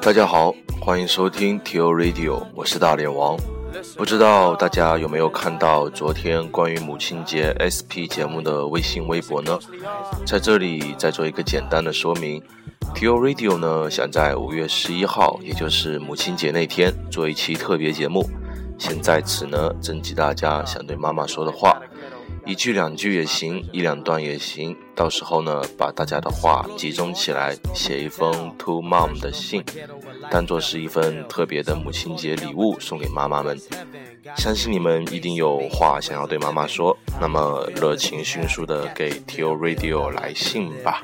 大家好，欢迎收听 T O Radio，我是大脸王。不知道大家有没有看到昨天关于母亲节 SP 节目的微信微博呢？在这里再做一个简单的说明，T O Radio 呢想在五月十一号，也就是母亲节那天做一期特别节目，先在此呢征集大家想对妈妈说的话。一句两句也行，一两段也行。到时候呢，把大家的话集中起来，写一封 to mom 的信，当做是一份特别的母亲节礼物送给妈妈们。相信你们一定有话想要对妈妈说，那么热情迅速的给 T O Radio 来信吧。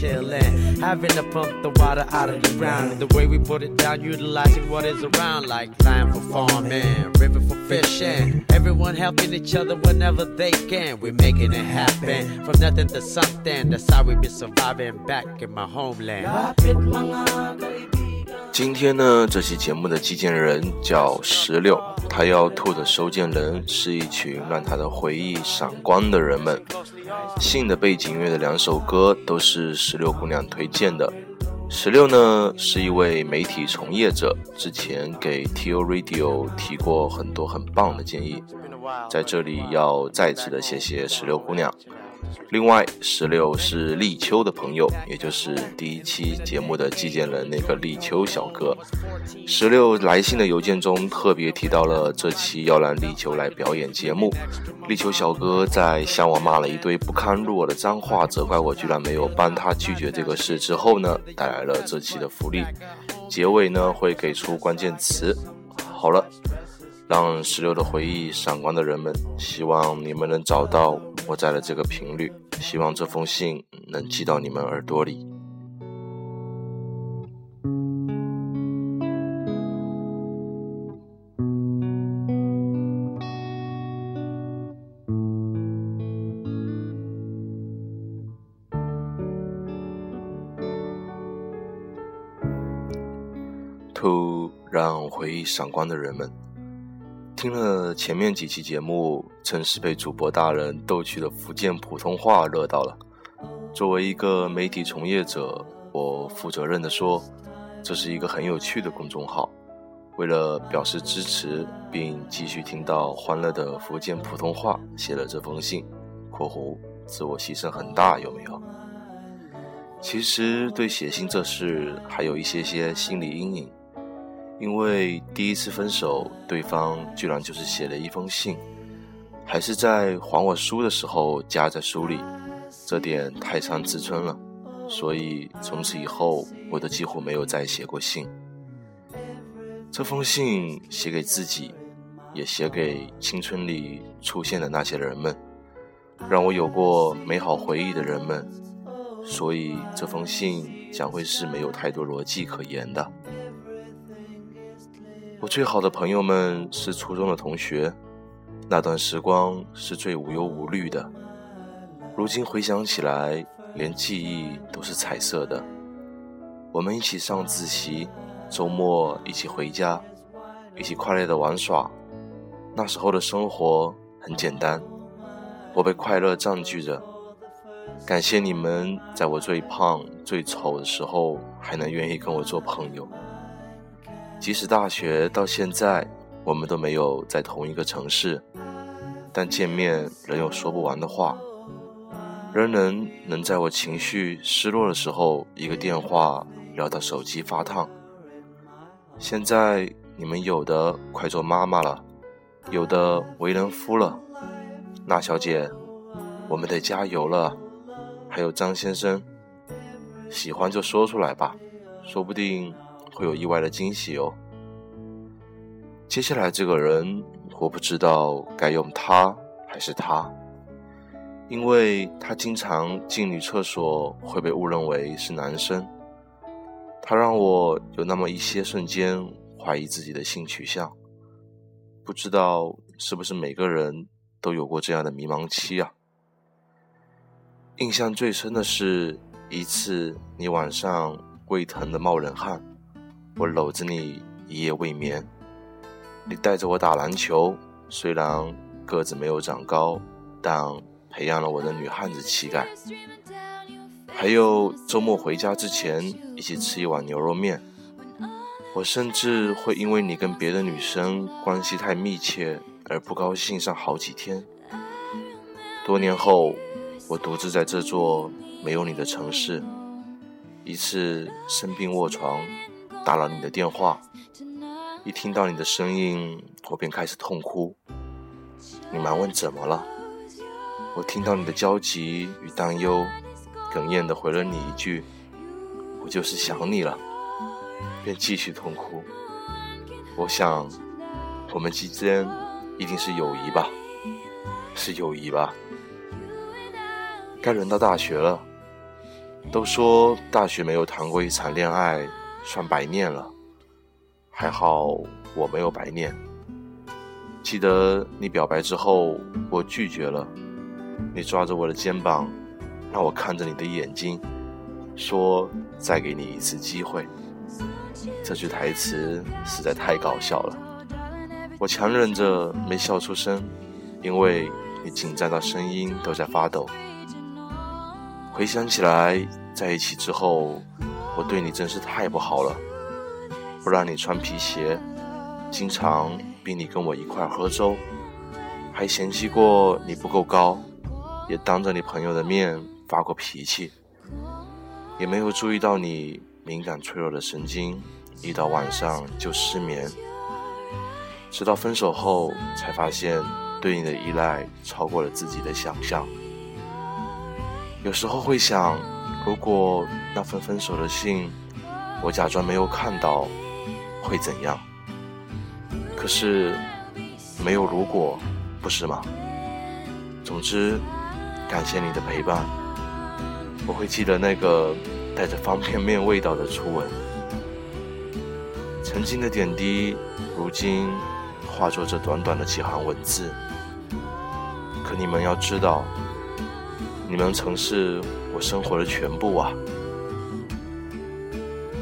Having to pump the water out of the ground. The way we put it down, utilizing what is around, like land for farming, river for fishing. Everyone helping each other whenever they can. We're making it happen from nothing to something. That's how we've been surviving back in my homeland. 今天呢，这期节目的寄件人叫石榴，他要吐的收件人是一群让他的回忆闪光的人们。信的背景乐的两首歌都是石榴姑娘推荐的。石榴呢是一位媒体从业者，之前给 T O Radio 提过很多很棒的建议，在这里要再次的谢谢石榴姑娘。另外，石榴是立秋的朋友，也就是第一期节目的寄件人那个立秋小哥。石榴来信的邮件中特别提到了这期要让立秋来表演节目。立秋小哥在向我骂了一堆不堪入耳的脏话，责怪我居然没有帮他拒绝这个事之后呢，带来了这期的福利。结尾呢会给出关键词。好了。让石榴的回忆闪光的人们，希望你们能找到我在的这个频率，希望这封信能寄到你们耳朵里。To 让回忆闪光的人们。听了前面几期节目，真是被主播大人逗趣的福建普通话乐到了。作为一个媒体从业者，我负责任的说，这是一个很有趣的公众号。为了表示支持，并继续听到欢乐的福建普通话，写了这封信（括弧自我牺牲很大，有没有？）其实对写信这事，还有一些些心理阴影。因为第一次分手，对方居然就是写了一封信，还是在还我书的时候夹在书里，这点太伤自尊了。所以从此以后，我都几乎没有再写过信。这封信写给自己，也写给青春里出现的那些人们，让我有过美好回忆的人们。所以这封信将会是没有太多逻辑可言的。我最好的朋友们是初中的同学，那段时光是最无忧无虑的。如今回想起来，连记忆都是彩色的。我们一起上自习，周末一起回家，一起快乐的玩耍。那时候的生活很简单，我被快乐占据着。感谢你们，在我最胖、最丑的时候，还能愿意跟我做朋友。即使大学到现在，我们都没有在同一个城市，但见面仍有说不完的话，仍能能在我情绪失落的时候，一个电话聊到手机发烫。现在你们有的快做妈妈了，有的为人夫了，那小姐，我们得加油了。还有张先生，喜欢就说出来吧，说不定。会有意外的惊喜哦。接下来这个人，我不知道该用他还是他，因为他经常进女厕所会被误认为是男生。他让我有那么一些瞬间怀疑自己的性取向。不知道是不是每个人都有过这样的迷茫期啊？印象最深的是一次，你晚上胃疼的冒冷汗。我搂着你一夜未眠，你带着我打篮球，虽然个子没有长高，但培养了我的女汉子气概。还有周末回家之前一起吃一碗牛肉面，我甚至会因为你跟别的女生关系太密切而不高兴上好几天。多年后，我独自在这座没有你的城市，一次生病卧床，打了你的电话，一听到你的声音，我便开始痛哭。你忙问怎么了？我听到你的焦急与担忧，哽咽的回了你一句：“我就是想你了。”便继续痛哭。我想，我们之间一定是友谊吧，是友谊吧。该轮到大学了。都说大学没有谈过一场恋爱算白念了，还好我没有白念。记得你表白之后，我拒绝了。你抓着我的肩膀，让我看着你的眼睛，说再给你一次机会。这句台词实在太搞笑了，我强忍着没笑出声，因为你紧张到声音都在发抖。回想起来，在一起之后，我对你真是太不好了，不让你穿皮鞋，经常逼你跟我一块喝粥，还嫌弃过你不够高，也当着你朋友的面发过脾气，也没有注意到你敏感脆弱的神经。一到晚上就失眠，直到分手后才发现对你的依赖超过了自己的想象。有时候会想，如果那份分手的信我假装没有看到，会怎样？可是没有如果，不是吗？总之，感谢你的陪伴，我会记得那个带着方便面味道的初吻。曾经的点滴，如今化作这短短的几行文字。可你们要知道，你们曾是我生活的全部啊！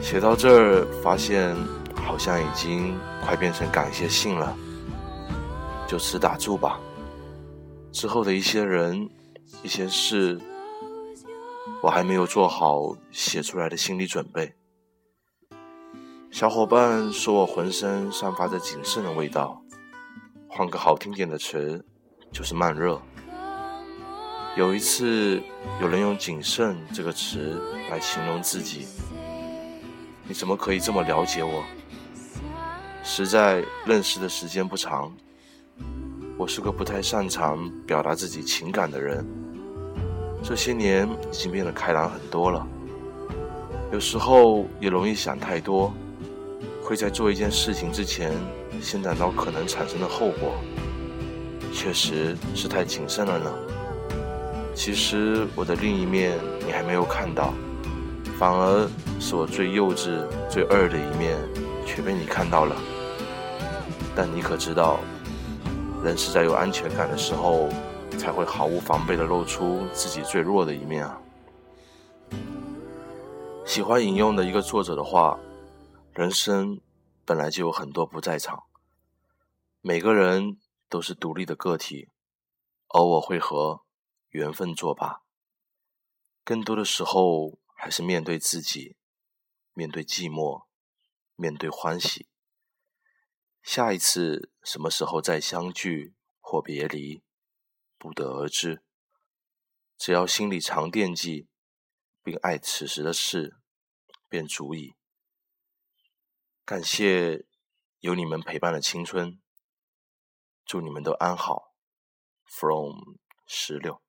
写到这儿，发现好像已经快变成感谢信了，就此打住吧。之后的一些人、一些事，我还没有做好写出来的心理准备。小伙伴说我浑身散发着谨慎的味道，换个好听点的词，就是慢热。有一次，有人用“谨慎”这个词来形容自己，你怎么可以这么了解我？实在认识的时间不长，我是个不太擅长表达自己情感的人。这些年已经变得开朗很多了，有时候也容易想太多。会在做一件事情之前，先感到可能产生的后果，确实是太谨慎了呢。其实我的另一面你还没有看到，反而是我最幼稚、最二的一面，却被你看到了。但你可知道，人是在有安全感的时候，才会毫无防备的露出自己最弱的一面啊。喜欢引用的一个作者的话。人生本来就有很多不在场，每个人都是独立的个体，偶尔会和缘分作罢，更多的时候还是面对自己，面对寂寞，面对欢喜。下一次什么时候再相聚或别离，不得而知。只要心里常惦记，并爱此时的事，便足矣。感谢有你们陪伴的青春，祝你们都安好。From 十六。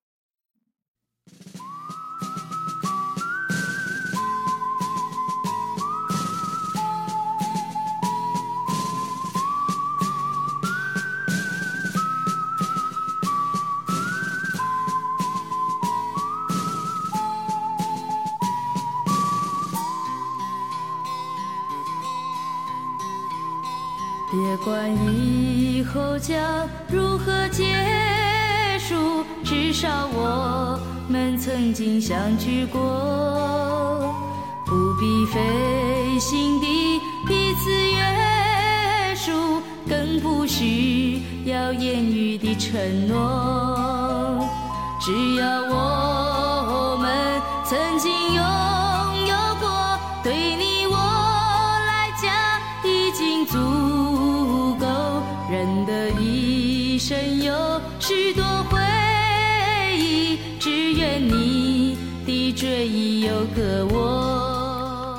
别管以后将如何结束，至少我们曾经相聚过不必费心地彼此约束更不需要言语的承诺。只要我们曾经拥有过对你我来讲已经足够人的一生有许多回只愿你的追忆有个我。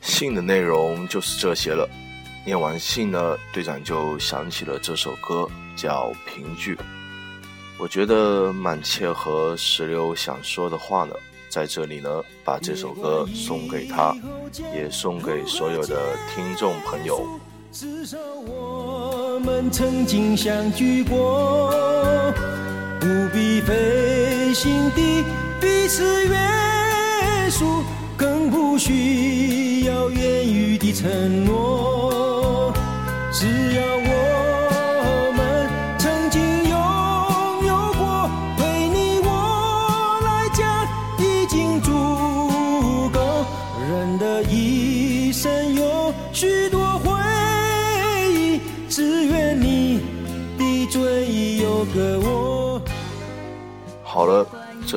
信的内容就是这些了。念完信呢，队长就想起了这首歌，叫《凭据》。我觉得蛮切合石榴想说的话呢。在这里呢，把这首歌送给他，也送给所有的听众朋友。至少我们曾经相聚过，不必费心地彼此约束，更不需要言语的承诺。只要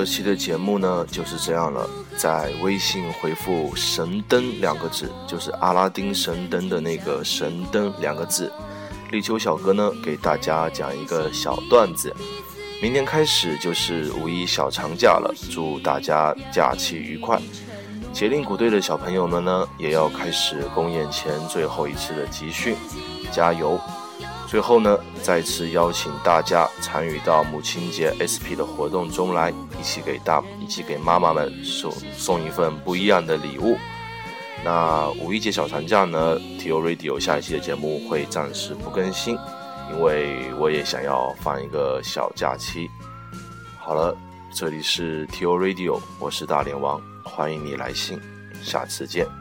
这期的节目呢就是这样了。在微信回复“神灯”两个字，就是阿拉丁神灯的那个“神灯”两个字。立秋小哥呢给大家讲一个小段子。明天开始就是五一小长假了，祝大家假期愉快。捷令鼓队的小朋友们呢也要开始公演前最后一次的集训，加油！最后呢，再次邀请大家参与到母亲节 SP 的活动中来，一起给大一起给妈妈们送送一份不一样的礼物。那五一节小长假呢，TO Radio 下一期的节目会暂时不更新，因为我也想要放一个小假期。好了，这里是 TO Radio，我是大连王，欢迎你来信，下次见。